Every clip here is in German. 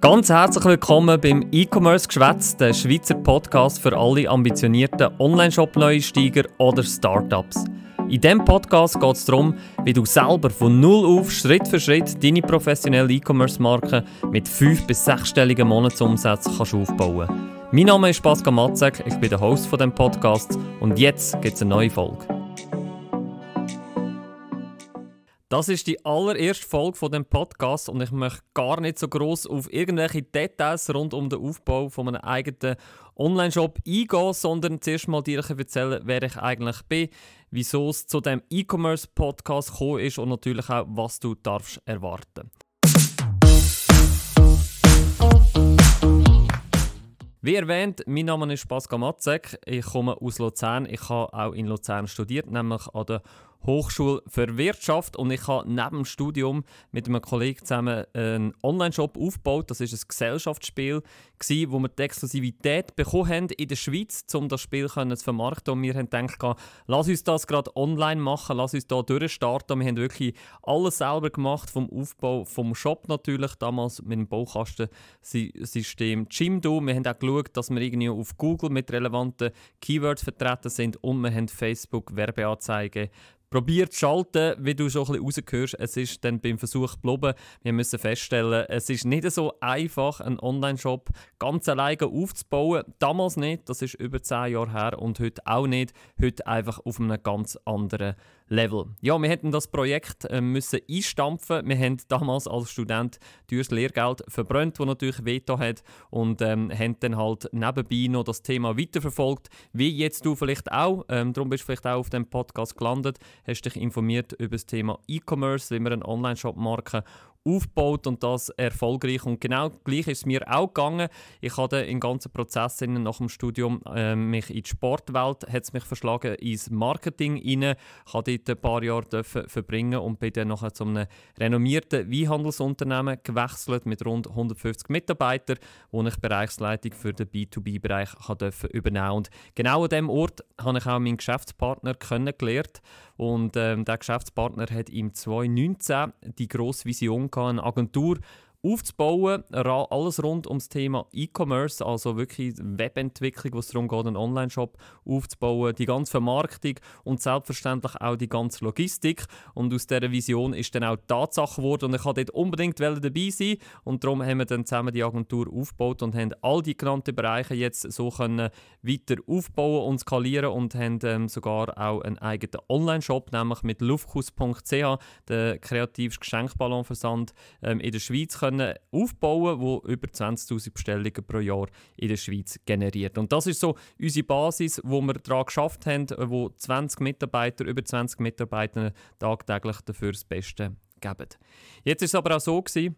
Ganz herzlich willkommen beim E-Commerce Geschwätz, der Schweizer Podcast für alle ambitionierten Online-Shop-Neusteiger oder Startups. In diesem Podcast geht es darum, wie du selber von Null auf Schritt für Schritt deine professionelle E-Commerce-Marke mit 5- bis 6-stelligen Monatsumsätzen kannst aufbauen kannst. Mein Name ist Pascal Matzek, ich bin der Host von dem Podcast und jetzt gibt es eine neue Folge. Das ist die allererste Folge von dem Podcast und ich möchte gar nicht so groß auf irgendwelche Details rund um den Aufbau von einem eigenen Online-Shop eingehen, sondern zuerst mal dir erzählen, wer ich eigentlich bin, wieso es zu dem E-Commerce-Podcast gekommen ist und natürlich auch, was du darfst erwarten. Wie erwähnt, mein Name ist Pascal Matzek. Ich komme aus Luzern. Ich habe auch in Luzern studiert, nämlich an der Hochschule für Wirtschaft und ich habe neben dem Studium mit einem Kollegen zusammen einen Online-Shop aufgebaut. Das ist ein Gesellschaftsspiel, gewesen, wo wir die Exklusivität bekommen haben in der Schweiz, um das Spiel zu vermarkten. Und wir haben gedacht, lass uns das gerade online machen, lass uns da durchstarten. Wir haben wirklich alles selber gemacht, vom Aufbau vom Shop natürlich, damals mit dem Baukastensystem Jimdo. Wir haben auch geschaut, dass wir irgendwie auf Google mit relevanten Keywords vertreten sind und wir haben Facebook Werbeanzeigen probiert zu schalten, wie du schon ein bisschen rausgehörst. Es ist dann beim Versuch geblieben. Wir müssen feststellen, es ist nicht so einfach, einen Online-Shop ganz alleine aufzubauen. Damals nicht, das ist über 10 Jahre her und heute auch nicht. Heute einfach auf einem ganz anderen Level. Ja, wir hätten das Projekt äh, müssen einstampfen. Wir haben damals als Student teures Lehrgeld verbrannt, das natürlich Veto hat und ähm, haben dann halt nebenbei noch das Thema weiterverfolgt, wie jetzt du vielleicht auch. Ähm, darum bist du vielleicht auch auf dem Podcast gelandet, hast dich informiert über das Thema E-Commerce, wie man eine Online-Shop-Marke aufgebaut und das erfolgreich. Und genau gleich ist es mir auch gegangen. Ich hatte im ganzen Prozess nach dem Studium äh, mich in die Sportwelt hat's mich verschlagen ins Marketing rein. Ich durfte dort ein paar Jahre verbringen und bin dann nachher zu einem renommierten Weinhandelsunternehmen gewechselt mit rund 150 Mitarbeitern, wo ich Bereichsleitung für den B2B-Bereich übernehmen Und genau an diesem Ort habe ich auch meinen Geschäftspartner kennengelernt. Und ähm, der Geschäftspartner hat im 2019 die grosse Vision gehabt, eine Agentur aufzubauen, alles rund ums Thema E-Commerce, also wirklich Webentwicklung, wo es darum geht, einen Online-Shop aufzubauen, die ganze Vermarktung und selbstverständlich auch die ganze Logistik. Und aus dieser Vision ist dann auch Tatsache geworden und ich wollte dort unbedingt dabei sein und darum haben wir dann zusammen die Agentur aufgebaut und haben all die genannten Bereiche jetzt so können weiter aufbauen und skalieren und haben ähm, sogar auch einen eigenen Online-Shop, nämlich mit luftkuss.ch, der kreativste Geschenkballonversand ähm, in der Schweiz, können aufbauen wo über 20'000 Bestellungen pro Jahr in der Schweiz generiert. Und das ist so unsere Basis, wo wir daran geschafft haben, wo 20 Mitarbeiter, über 20 Mitarbeiter tagtäglich dafür das Beste geben. Jetzt ist es aber auch so gewesen,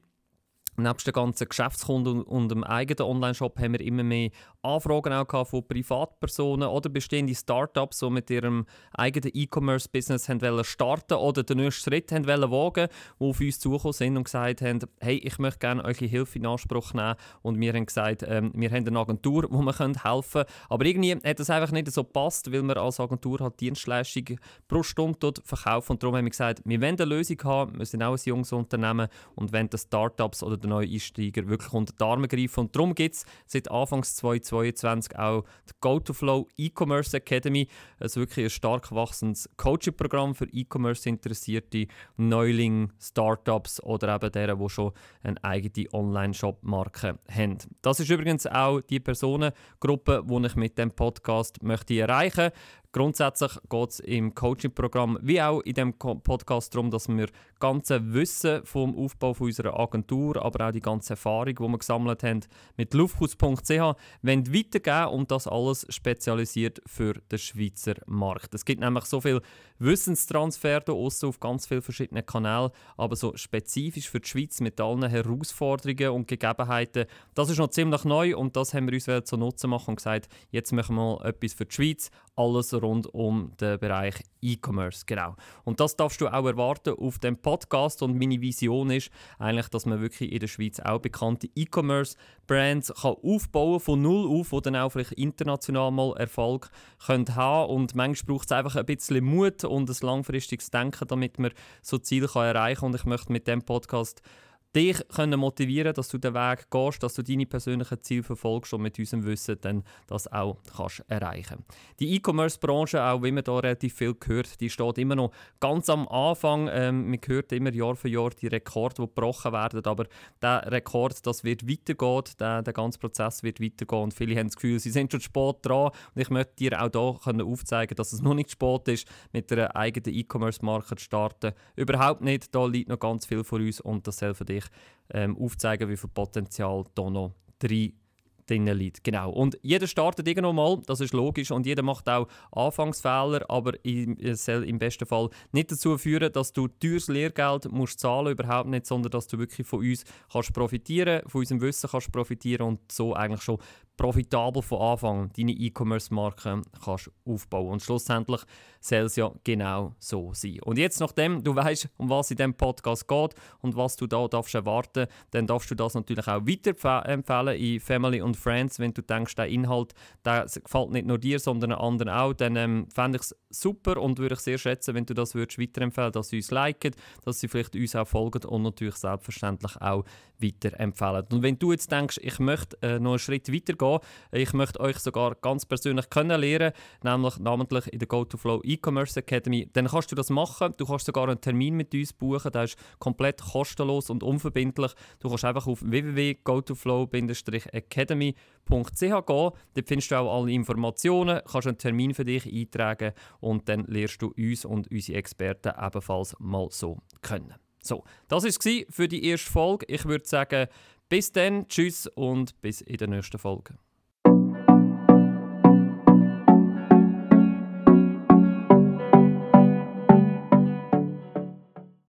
Neben den ganzen Geschäftskunden und dem eigenen Online-Shop haben wir immer mehr Anfragen auch von Privatpersonen oder bestehende Startups, die mit ihrem eigenen E-Commerce-Business starten oder den nächsten Schritt haben wagen die auf uns zugekommen sind und gesagt haben, hey, ich möchte gerne eure Hilfe in Anspruch nehmen. Und wir haben gesagt, ähm, wir haben eine Agentur, wo wir helfen können. Aber irgendwie hat das einfach nicht so gepasst, weil wir als Agentur halt Dienstleistungen pro Stunde dort verkaufen. Und darum haben wir gesagt, wir wollen eine Lösung haben, wir sind auch ein junges Unternehmen und wollen Startups oder den neuen Einsteiger wirklich unter die Arme greifen. Und darum gibt es seit Anfangs 2022 auch die GoToFlow E-Commerce Academy. Es ist wirklich ein stark wachsendes Coaching-Programm für E-Commerce-interessierte Neulinge, Startups oder eben deren, die schon eine eigene Online-Shop-Marke haben. Das ist übrigens auch die Personengruppe, die ich mit dem Podcast möchte erreichen möchte. Grundsätzlich geht es im Coaching-Programm wie auch in dem Podcast darum, dass wir ganze Wissen vom Aufbau unserer Agentur, aber auch die ganze Erfahrung, die wir gesammelt haben, mit lufthaus.ch weitergeben und das alles spezialisiert für den Schweizer Markt. Es gibt nämlich so viel Wissenstransfer da auf ganz vielen verschiedenen Kanälen, aber so spezifisch für die Schweiz mit allen Herausforderungen und Gegebenheiten, das ist noch ziemlich neu und das haben wir uns zu Nutzen machen und gesagt, jetzt machen wir mal etwas für die Schweiz, alles rund um den Bereich E-Commerce. Genau. Und das darfst du auch erwarten auf dem Podcast. Und meine Vision ist eigentlich, dass man wirklich in der Schweiz auch bekannte E-Commerce-Brands aufbauen kann, von null auf, die dann auch vielleicht international mal Erfolg können haben Und manchmal braucht es einfach ein bisschen Mut und ein langfristiges Denken, damit man so Ziele erreichen kann. Und ich möchte mit dem Podcast dich können motivieren dass du den Weg gehst, dass du deine persönlichen Ziele verfolgst und mit unserem Wissen dann das auch kannst erreichen Die E-Commerce-Branche, auch wie man da relativ viel gehört, die steht immer noch ganz am Anfang. Ähm, man hört immer Jahr für Jahr die Rekorde, die gebrochen werden, aber der Rekord, das wird weitergehen, der, der ganze Prozess wird weitergehen und viele haben das Gefühl, sie sind schon spät dran und ich möchte dir auch hier aufzeigen, dass es noch nicht spät ist, mit einer eigenen E-Commerce-Marke zu starten. Überhaupt nicht, da liegt noch ganz viel vor uns und das soll für dich ähm, aufzeigen, wie viel Potenzial da noch drin drin liegt. Genau. Und jeder startet irgendwann mal, das ist logisch, und jeder macht auch Anfangsfehler, aber es soll im besten Fall nicht dazu führen, dass du teures Lehrgeld musst zahlen überhaupt nicht, sondern dass du wirklich von uns kannst profitieren, von unserem Wissen kannst profitieren und so eigentlich schon profitabel von Anfang deine E-Commerce-Marke kannst aufbauen. Und schlussendlich soll es ja genau so sein. Und jetzt, nachdem du weißt, um was in diesem Podcast geht und was du da darfst erwarten, dann darfst du das natürlich auch weiterempfehlen in Family und Friends. Wenn du denkst, der Inhalt der gefällt nicht nur dir, sondern anderen auch, dann ähm, fände ich es super und würde ich sehr schätzen, wenn du das würdest weiterempfehlen, dass sie uns liken, dass sie vielleicht uns auch folgen und natürlich selbstverständlich auch weiterempfehlen. Und wenn du jetzt denkst, ich möchte äh, noch einen Schritt weiter gehen, ich möchte euch sogar ganz persönlich kennenlernen, nämlich namentlich in der GoToFlow E-Commerce Academy, dann kannst du das machen. Du kannst sogar einen Termin mit uns buchen, der ist komplett kostenlos und unverbindlich. Du kannst einfach auf www.gotoflow-academy.ch gehen. Dort findest du auch alle Informationen, kannst einen Termin für dich eintragen und dann lernst du uns und unsere Experten ebenfalls mal so kennen. So, das war es für die erste Folge. Ich würde sagen, bis dann, tschüss und bis in der nächsten Folge.